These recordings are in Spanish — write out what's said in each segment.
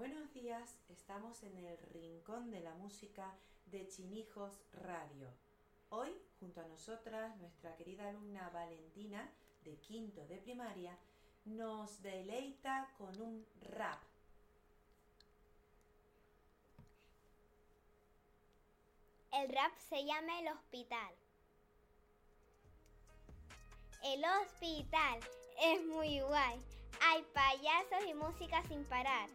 Buenos días, estamos en el Rincón de la Música de Chinijos Radio. Hoy, junto a nosotras, nuestra querida alumna Valentina, de quinto de primaria, nos deleita con un rap. El rap se llama El Hospital. El Hospital es muy guay. Hay payasos y música sin parar.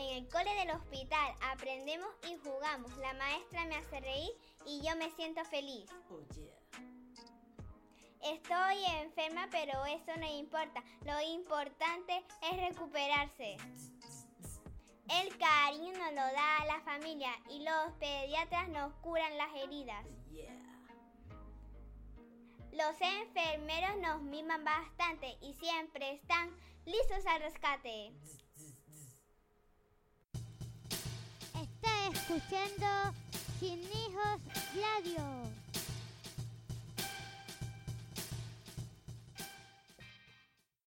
En el cole del hospital aprendemos y jugamos. La maestra me hace reír y yo me siento feliz. Oh yeah. Estoy enferma, pero eso no importa. Lo importante es recuperarse. El cariño nos lo da la familia y los pediatras nos curan las heridas. Yeah. Los enfermeros nos miman bastante y siempre están listos al rescate. Escuchando Sin Hijos Radio.